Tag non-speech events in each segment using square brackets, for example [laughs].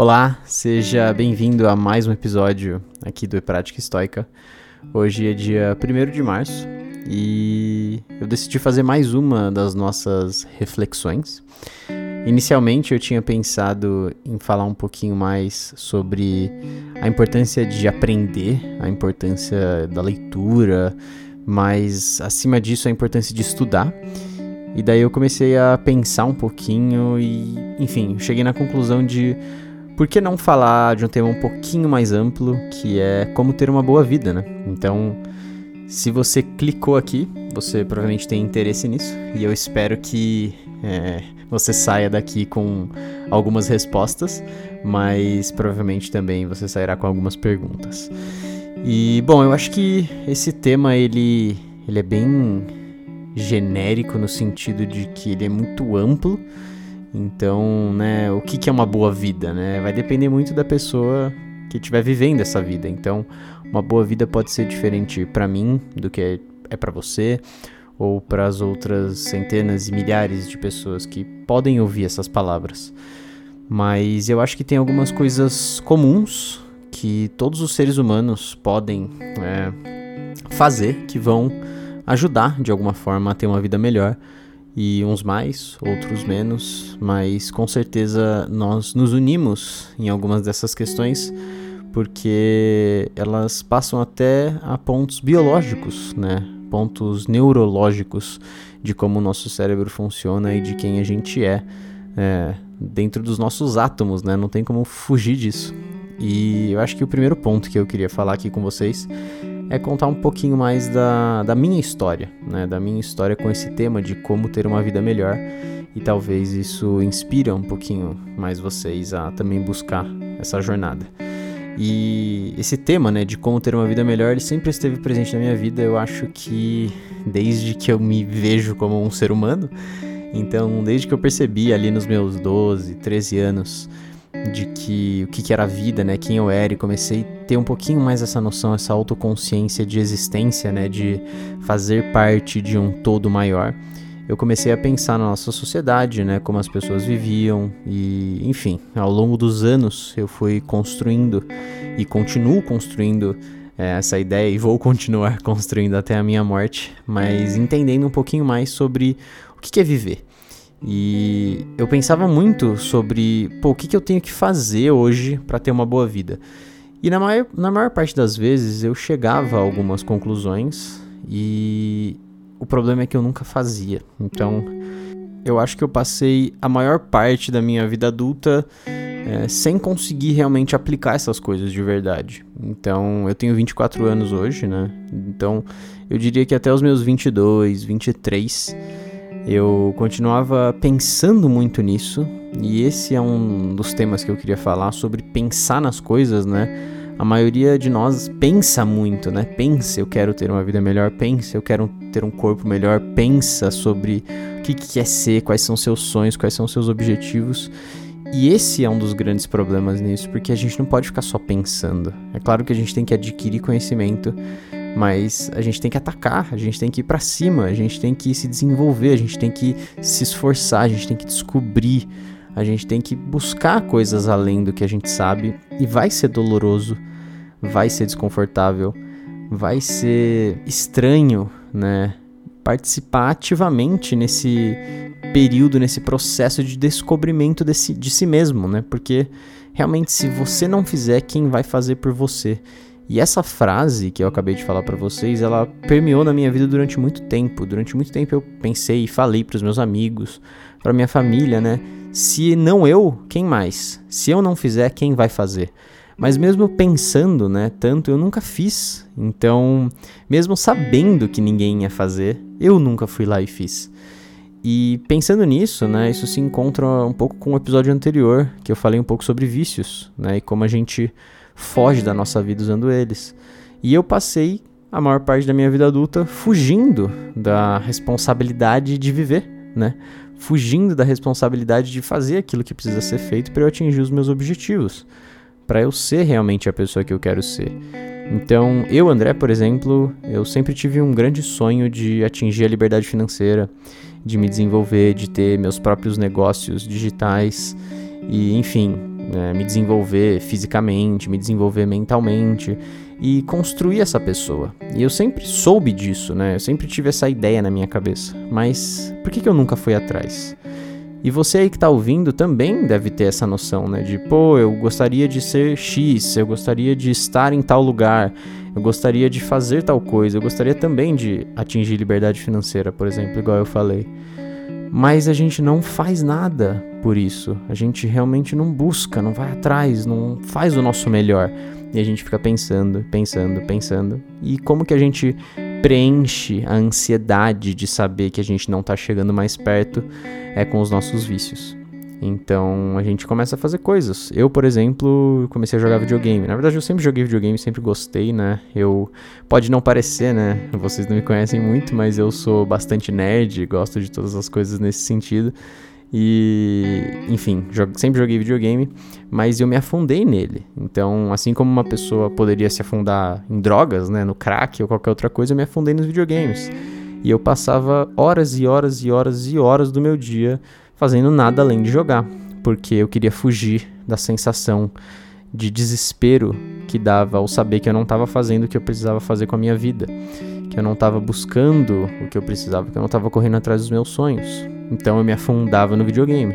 Olá, seja bem-vindo a mais um episódio aqui do Prática Estoica. Hoje é dia 1 de março e eu decidi fazer mais uma das nossas reflexões. Inicialmente eu tinha pensado em falar um pouquinho mais sobre a importância de aprender, a importância da leitura, mas acima disso a importância de estudar. E daí eu comecei a pensar um pouquinho e, enfim, cheguei na conclusão de por que não falar de um tema um pouquinho mais amplo, que é como ter uma boa vida, né? Então, se você clicou aqui, você provavelmente tem interesse nisso e eu espero que é, você saia daqui com algumas respostas, mas provavelmente também você sairá com algumas perguntas. E bom, eu acho que esse tema ele, ele é bem genérico no sentido de que ele é muito amplo. Então, né, o que, que é uma boa vida, né? Vai depender muito da pessoa que estiver vivendo essa vida. Então, uma boa vida pode ser diferente para mim do que é, para você ou para as outras centenas e milhares de pessoas que podem ouvir essas palavras. Mas eu acho que tem algumas coisas comuns que todos os seres humanos podem é, fazer que vão ajudar de alguma forma a ter uma vida melhor. E uns mais, outros menos, mas com certeza nós nos unimos em algumas dessas questões porque elas passam até a pontos biológicos, né? pontos neurológicos de como o nosso cérebro funciona e de quem a gente é, é dentro dos nossos átomos, né? Não tem como fugir disso. E eu acho que o primeiro ponto que eu queria falar aqui com vocês é contar um pouquinho mais da, da minha história, né? Da minha história com esse tema de como ter uma vida melhor. E talvez isso inspire um pouquinho mais vocês a também buscar essa jornada. E esse tema, né, de como ter uma vida melhor, ele sempre esteve presente na minha vida. Eu acho que desde que eu me vejo como um ser humano. Então, desde que eu percebi ali nos meus 12, 13 anos de que o que, era a vida, né, quem eu era, e comecei a ter um pouquinho mais essa noção, essa autoconsciência de existência, né, de fazer parte de um todo maior eu comecei a pensar na nossa sociedade, né, como as pessoas viviam e, enfim, ao longo dos anos eu fui construindo e continuo construindo é, essa ideia e vou continuar [laughs] construindo até a minha morte, mas entendendo um pouquinho mais sobre o que é viver. E eu pensava muito sobre, pô, o que, que eu tenho que fazer hoje para ter uma boa vida. E na maior, na maior parte das vezes eu chegava a algumas conclusões e o problema é que eu nunca fazia. Então, eu acho que eu passei a maior parte da minha vida adulta é, sem conseguir realmente aplicar essas coisas de verdade. Então, eu tenho 24 anos hoje, né? Então, eu diria que até os meus 22, 23, eu continuava pensando muito nisso. E esse é um dos temas que eu queria falar sobre pensar nas coisas, né? a maioria de nós pensa muito, né? Pensa, eu quero ter uma vida melhor, pensa, eu quero ter um corpo melhor, pensa sobre o que, que quer ser, quais são seus sonhos, quais são seus objetivos. E esse é um dos grandes problemas nisso, porque a gente não pode ficar só pensando. É claro que a gente tem que adquirir conhecimento, mas a gente tem que atacar, a gente tem que ir para cima, a gente tem que se desenvolver, a gente tem que se esforçar, a gente tem que descobrir, a gente tem que buscar coisas além do que a gente sabe e vai ser doloroso vai ser desconfortável, vai ser estranho, né? Participar ativamente nesse período, nesse processo de descobrimento desse, de si mesmo, né? Porque realmente, se você não fizer, quem vai fazer por você? E essa frase que eu acabei de falar para vocês, ela permeou na minha vida durante muito tempo. Durante muito tempo eu pensei e falei para os meus amigos, para minha família, né? Se não eu, quem mais? Se eu não fizer, quem vai fazer? Mas mesmo pensando, né, tanto eu nunca fiz. Então, mesmo sabendo que ninguém ia fazer, eu nunca fui lá e fiz. E pensando nisso, né, isso se encontra um pouco com o episódio anterior, que eu falei um pouco sobre vícios, né, e como a gente foge da nossa vida usando eles. E eu passei a maior parte da minha vida adulta fugindo da responsabilidade de viver, né? Fugindo da responsabilidade de fazer aquilo que precisa ser feito para eu atingir os meus objetivos para eu ser realmente a pessoa que eu quero ser. Então, eu, André, por exemplo, eu sempre tive um grande sonho de atingir a liberdade financeira, de me desenvolver, de ter meus próprios negócios digitais e, enfim, né, me desenvolver fisicamente, me desenvolver mentalmente e construir essa pessoa. E eu sempre soube disso, né? Eu sempre tive essa ideia na minha cabeça. Mas por que, que eu nunca fui atrás? E você aí que tá ouvindo também deve ter essa noção, né? De, pô, eu gostaria de ser X, eu gostaria de estar em tal lugar, eu gostaria de fazer tal coisa, eu gostaria também de atingir liberdade financeira, por exemplo, igual eu falei. Mas a gente não faz nada por isso. A gente realmente não busca, não vai atrás, não faz o nosso melhor. E a gente fica pensando, pensando, pensando. E como que a gente preenche a ansiedade de saber que a gente não tá chegando mais perto é com os nossos vícios. Então a gente começa a fazer coisas. Eu, por exemplo, comecei a jogar videogame. Na verdade, eu sempre joguei videogame, sempre gostei, né? Eu pode não parecer, né? Vocês não me conhecem muito, mas eu sou bastante nerd, gosto de todas as coisas nesse sentido. E, enfim, jogo, sempre joguei videogame, mas eu me afundei nele. Então, assim como uma pessoa poderia se afundar em drogas, né, no crack ou qualquer outra coisa, eu me afundei nos videogames. E eu passava horas e horas e horas e horas do meu dia fazendo nada além de jogar, porque eu queria fugir da sensação de desespero que dava ao saber que eu não estava fazendo o que eu precisava fazer com a minha vida, que eu não estava buscando o que eu precisava, que eu não estava correndo atrás dos meus sonhos. Então eu me afundava no videogame,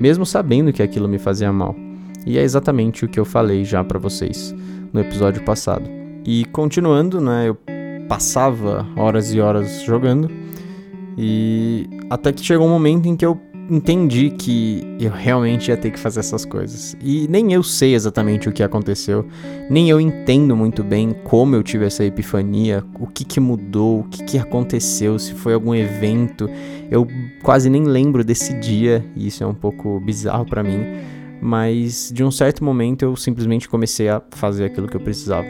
mesmo sabendo que aquilo me fazia mal. E é exatamente o que eu falei já para vocês no episódio passado. E continuando, né, eu passava horas e horas jogando e até que chegou um momento em que eu entendi que eu realmente ia ter que fazer essas coisas. E nem eu sei exatamente o que aconteceu, nem eu entendo muito bem como eu tive essa epifania, o que, que mudou, o que, que aconteceu, se foi algum evento. Eu quase nem lembro desse dia, e isso é um pouco bizarro para mim. Mas de um certo momento eu simplesmente comecei a fazer aquilo que eu precisava.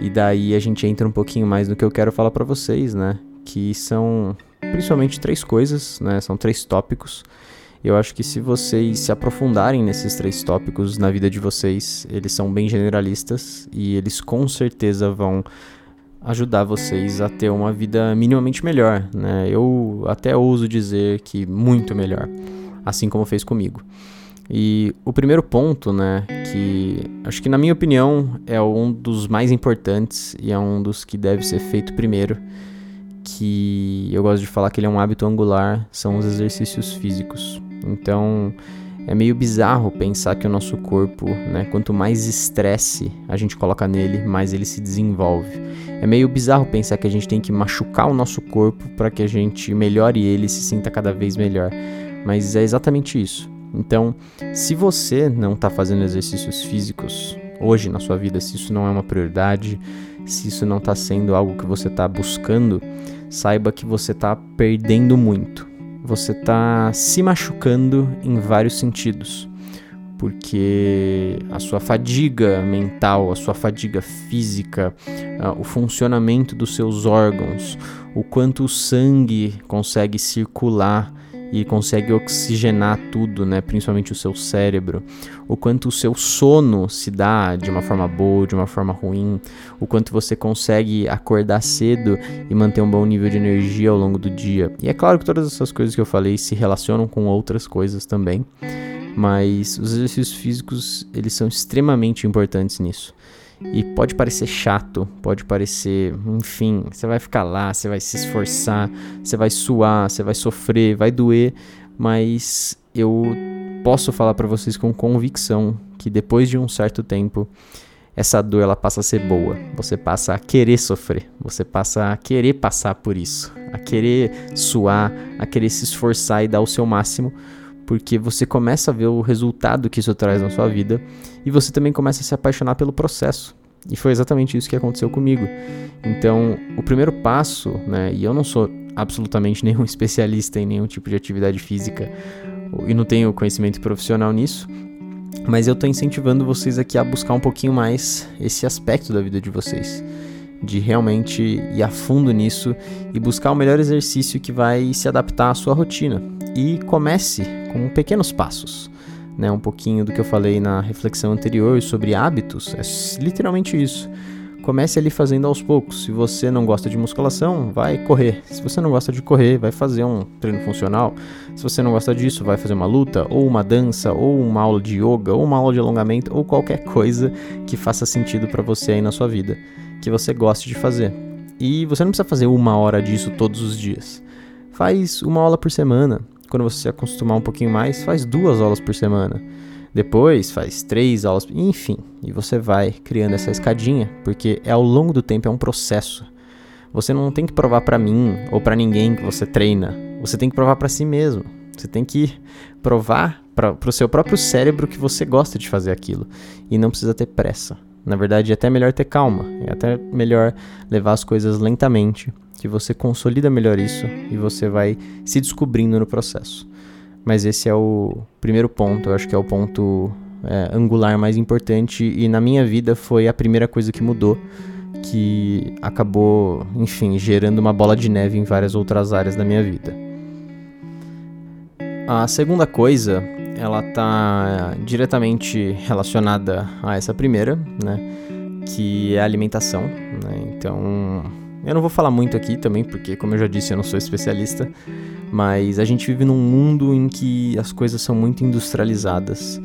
E daí a gente entra um pouquinho mais no que eu quero falar para vocês, né? Que são principalmente três coisas, né? São três tópicos. Eu acho que se vocês se aprofundarem nesses três tópicos na vida de vocês, eles são bem generalistas e eles com certeza vão ajudar vocês a ter uma vida minimamente melhor, né? Eu até ouso dizer que muito melhor, assim como fez comigo. E o primeiro ponto, né, que acho que na minha opinião é um dos mais importantes e é um dos que deve ser feito primeiro, que eu gosto de falar que ele é um hábito angular, são os exercícios físicos. Então, é meio bizarro pensar que o nosso corpo, né, quanto mais estresse a gente coloca nele, mais ele se desenvolve. É meio bizarro pensar que a gente tem que machucar o nosso corpo para que a gente melhore ele e se sinta cada vez melhor. Mas é exatamente isso. Então, se você não está fazendo exercícios físicos hoje na sua vida, se isso não é uma prioridade, se isso não está sendo algo que você está buscando, saiba que você está perdendo muito. Você está se machucando em vários sentidos. Porque a sua fadiga mental, a sua fadiga física, uh, o funcionamento dos seus órgãos, o quanto o sangue consegue circular e consegue oxigenar tudo, né, principalmente o seu cérebro, o quanto o seu sono se dá de uma forma boa, de uma forma ruim, o quanto você consegue acordar cedo e manter um bom nível de energia ao longo do dia. E é claro que todas essas coisas que eu falei se relacionam com outras coisas também, mas os exercícios físicos, eles são extremamente importantes nisso. E pode parecer chato, pode parecer, enfim, você vai ficar lá, você vai se esforçar, você vai suar, você vai sofrer, vai doer, mas eu posso falar para vocês com convicção que depois de um certo tempo essa dor ela passa a ser boa. Você passa a querer sofrer, você passa a querer passar por isso, a querer suar, a querer se esforçar e dar o seu máximo, porque você começa a ver o resultado que isso traz na sua vida e você também começa a se apaixonar pelo processo. E foi exatamente isso que aconteceu comigo. Então, o primeiro passo, né, e eu não sou absolutamente [laughs] nenhum especialista em nenhum tipo de atividade física e não tenho conhecimento profissional nisso, mas eu estou incentivando vocês aqui a buscar um pouquinho mais esse aspecto da vida de vocês, de realmente ir a fundo nisso e buscar o melhor exercício que vai se adaptar à sua rotina. E comece com pequenos passos. Né, um pouquinho do que eu falei na reflexão anterior sobre hábitos, é literalmente isso. comece ali fazendo aos poucos. Se você não gosta de musculação, vai correr. Se você não gosta de correr, vai fazer um treino funcional. Se você não gosta disso, vai fazer uma luta, ou uma dança, ou uma aula de yoga, ou uma aula de alongamento, ou qualquer coisa que faça sentido para você aí na sua vida, que você goste de fazer. E você não precisa fazer uma hora disso todos os dias. Faz uma aula por semana. Quando você se acostumar um pouquinho mais, faz duas aulas por semana. Depois faz três aulas, enfim, e você vai criando essa escadinha, porque é ao longo do tempo, é um processo. Você não tem que provar para mim ou para ninguém que você treina. Você tem que provar para si mesmo. Você tem que provar para o seu próprio cérebro que você gosta de fazer aquilo e não precisa ter pressa. Na verdade, é até melhor ter calma, é até melhor levar as coisas lentamente, que você consolida melhor isso e você vai se descobrindo no processo. Mas esse é o primeiro ponto, eu acho que é o ponto é, angular mais importante e na minha vida foi a primeira coisa que mudou, que acabou, enfim, gerando uma bola de neve em várias outras áreas da minha vida. A segunda coisa, ela está diretamente relacionada a essa primeira, né, que é a alimentação, né? Então, eu não vou falar muito aqui também, porque como eu já disse, eu não sou especialista, mas a gente vive num mundo em que as coisas são muito industrializadas,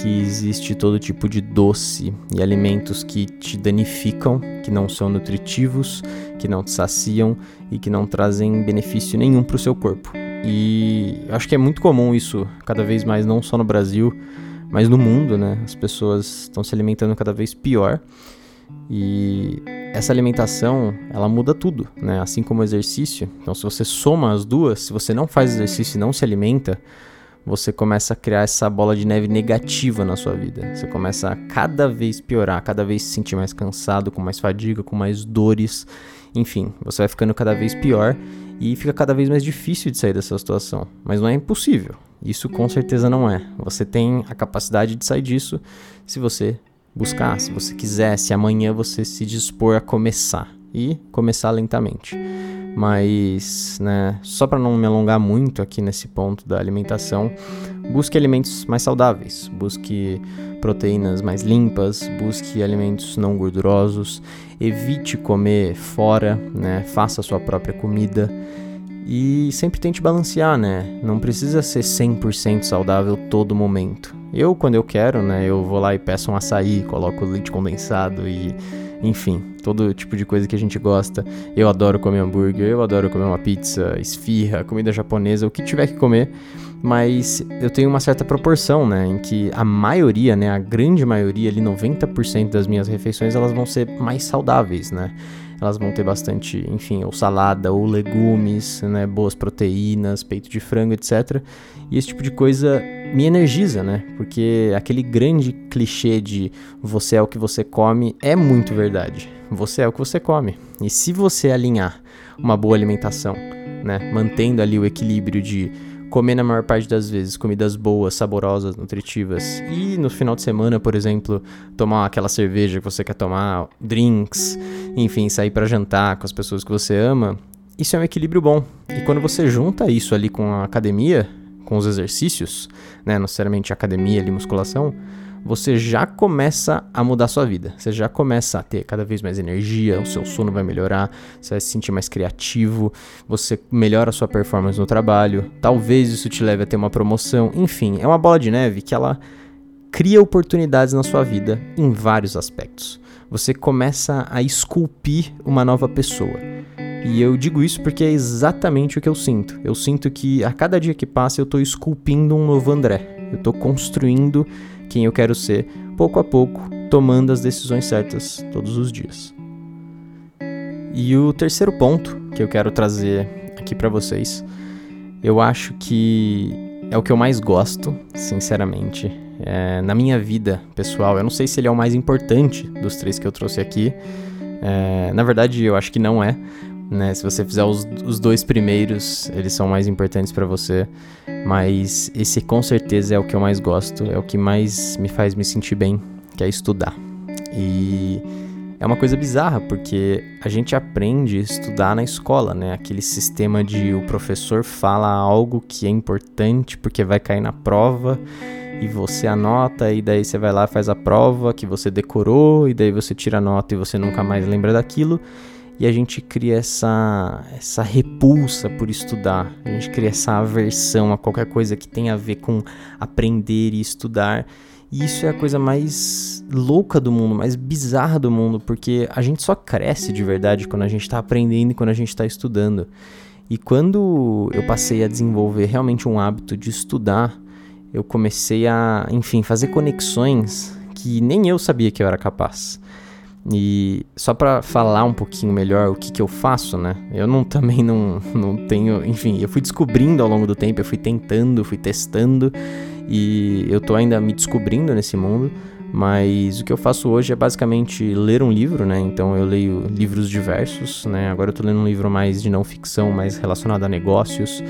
que existe todo tipo de doce e alimentos que te danificam, que não são nutritivos, que não te saciam e que não trazem benefício nenhum para o seu corpo. E acho que é muito comum isso cada vez mais, não só no Brasil, mas no mundo, né? As pessoas estão se alimentando cada vez pior. E essa alimentação, ela muda tudo, né? Assim como o exercício. Então, se você soma as duas, se você não faz exercício e não se alimenta, você começa a criar essa bola de neve negativa na sua vida. Você começa a cada vez piorar, cada vez se sentir mais cansado, com mais fadiga, com mais dores. Enfim, você vai ficando cada vez pior e fica cada vez mais difícil de sair dessa situação. Mas não é impossível. Isso com certeza não é. Você tem a capacidade de sair disso se você buscar, se você quiser, se amanhã você se dispor a começar e começar lentamente. Mas, né, só para não me alongar muito aqui nesse ponto da alimentação, busque alimentos mais saudáveis, busque proteínas mais limpas, busque alimentos não gordurosos, evite comer fora, né, faça a sua própria comida e sempre tente balancear, né? Não precisa ser 100% saudável todo momento. Eu, quando eu quero, né, eu vou lá e peço um açaí, coloco leite condensado e, enfim, todo tipo de coisa que a gente gosta. Eu adoro comer hambúrguer, eu adoro comer uma pizza, esfirra, comida japonesa, o que tiver que comer. Mas eu tenho uma certa proporção, né, em que a maioria, né, a grande maioria, ali 90% das minhas refeições, elas vão ser mais saudáveis, né? elas vão ter bastante, enfim, ou salada, ou legumes, né, boas proteínas, peito de frango, etc. E esse tipo de coisa me energiza, né? Porque aquele grande clichê de você é o que você come é muito verdade. Você é o que você come. E se você alinhar uma boa alimentação, né, mantendo ali o equilíbrio de comer na maior parte das vezes comidas boas, saborosas, nutritivas e no final de semana, por exemplo, tomar aquela cerveja que você quer tomar, drinks, enfim, sair para jantar com as pessoas que você ama, isso é um equilíbrio bom. E quando você junta isso ali com a academia, com os exercícios, né, não necessariamente academia ali, musculação, você já começa a mudar sua vida. Você já começa a ter cada vez mais energia, o seu sono vai melhorar, você vai se sentir mais criativo, você melhora a sua performance no trabalho, talvez isso te leve a ter uma promoção, enfim, é uma bola de neve que ela cria oportunidades na sua vida em vários aspectos. Você começa a esculpir uma nova pessoa. E eu digo isso porque é exatamente o que eu sinto. Eu sinto que a cada dia que passa eu estou esculpindo um novo André. Eu estou construindo quem eu quero ser, pouco a pouco, tomando as decisões certas todos os dias. E o terceiro ponto que eu quero trazer aqui para vocês, eu acho que é o que eu mais gosto, sinceramente, é, na minha vida pessoal. Eu não sei se ele é o mais importante dos três que eu trouxe aqui. É, na verdade, eu acho que não é, né? Se você fizer os, os dois primeiros, eles são mais importantes para você. Mas esse com certeza é o que eu mais gosto, é o que mais me faz me sentir bem, que é estudar. E é uma coisa bizarra, porque a gente aprende a estudar na escola, né? Aquele sistema de o professor fala algo que é importante porque vai cair na prova e você anota e daí você vai lá faz a prova que você decorou e daí você tira a nota e você nunca mais lembra daquilo e a gente cria essa essa repulsa por estudar, a gente cria essa aversão a qualquer coisa que tenha a ver com aprender e estudar. E isso é a coisa mais louca do mundo, mais bizarra do mundo, porque a gente só cresce de verdade quando a gente está aprendendo e quando a gente está estudando. E quando eu passei a desenvolver realmente um hábito de estudar, eu comecei a, enfim, fazer conexões que nem eu sabia que eu era capaz. E só para falar um pouquinho melhor o que, que eu faço, né? Eu não [laughs] também não, não tenho, enfim, eu fui descobrindo ao longo do tempo, eu fui tentando, fui testando e eu tô ainda me descobrindo nesse mundo. Mas o que eu faço hoje é basicamente ler um livro, né? Então eu leio livros diversos, né? Agora eu tô lendo um livro mais de não ficção, mais relacionado a negócios,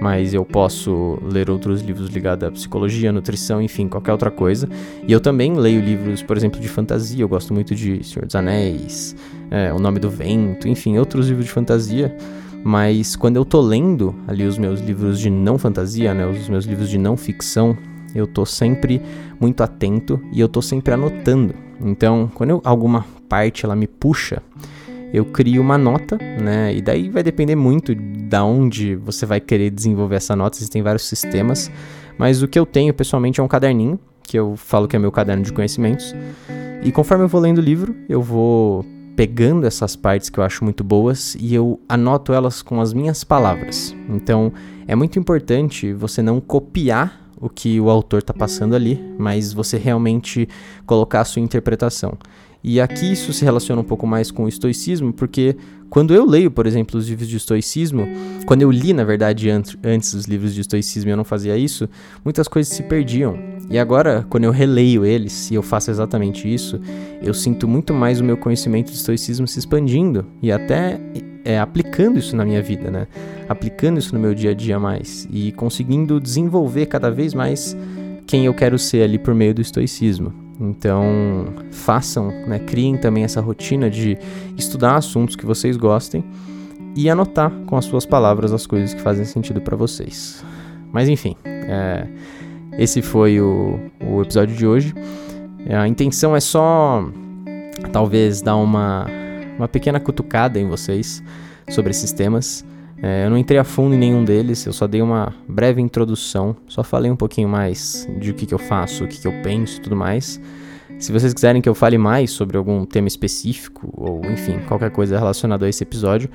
mas eu posso ler outros livros ligados à psicologia, nutrição, enfim, qualquer outra coisa. E eu também leio livros, por exemplo, de fantasia. Eu gosto muito de Senhor dos Anéis, é, O Nome do Vento, enfim, outros livros de fantasia. Mas quando eu tô lendo ali os meus livros de não fantasia, né? Os meus livros de não ficção, eu tô sempre muito atento e eu tô sempre anotando. Então, quando eu, alguma parte ela me puxa, eu crio uma nota, né? E daí vai depender muito da onde você vai querer desenvolver essa nota. Existem vários sistemas, mas o que eu tenho pessoalmente é um caderninho, que eu falo que é meu caderno de conhecimentos. E conforme eu vou lendo o livro, eu vou pegando essas partes que eu acho muito boas e eu anoto elas com as minhas palavras. Então, é muito importante você não copiar o que o autor está passando ali, mas você realmente colocar a sua interpretação. E aqui isso se relaciona um pouco mais com o estoicismo, porque quando eu leio, por exemplo, os livros de estoicismo, quando eu li, na verdade, antes os livros de estoicismo e eu não fazia isso, muitas coisas se perdiam. E agora, quando eu releio eles e eu faço exatamente isso, eu sinto muito mais o meu conhecimento de estoicismo se expandindo e até é, aplicando isso na minha vida, né? Aplicando isso no meu dia a dia mais e conseguindo desenvolver cada vez mais quem eu quero ser ali por meio do estoicismo. Então, façam, né? Criem também essa rotina de estudar assuntos que vocês gostem e anotar com as suas palavras as coisas que fazem sentido para vocês. Mas enfim, é, esse foi o, o episódio de hoje. A intenção é só talvez dar uma uma pequena cutucada em vocês sobre esses temas. É, eu não entrei a fundo em nenhum deles, eu só dei uma breve introdução, só falei um pouquinho mais de o que, que eu faço, o que, que eu penso e tudo mais. Se vocês quiserem que eu fale mais sobre algum tema específico, ou enfim, qualquer coisa relacionada a esse episódio,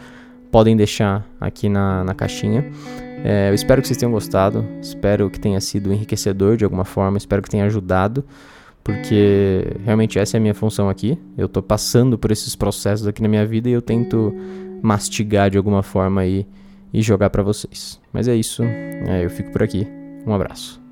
podem deixar aqui na, na caixinha. É, eu espero que vocês tenham gostado, espero que tenha sido enriquecedor de alguma forma, espero que tenha ajudado porque realmente essa é a minha função aqui. Eu tô passando por esses processos aqui na minha vida e eu tento mastigar de alguma forma aí e jogar para vocês. Mas é isso, é, eu fico por aqui. Um abraço.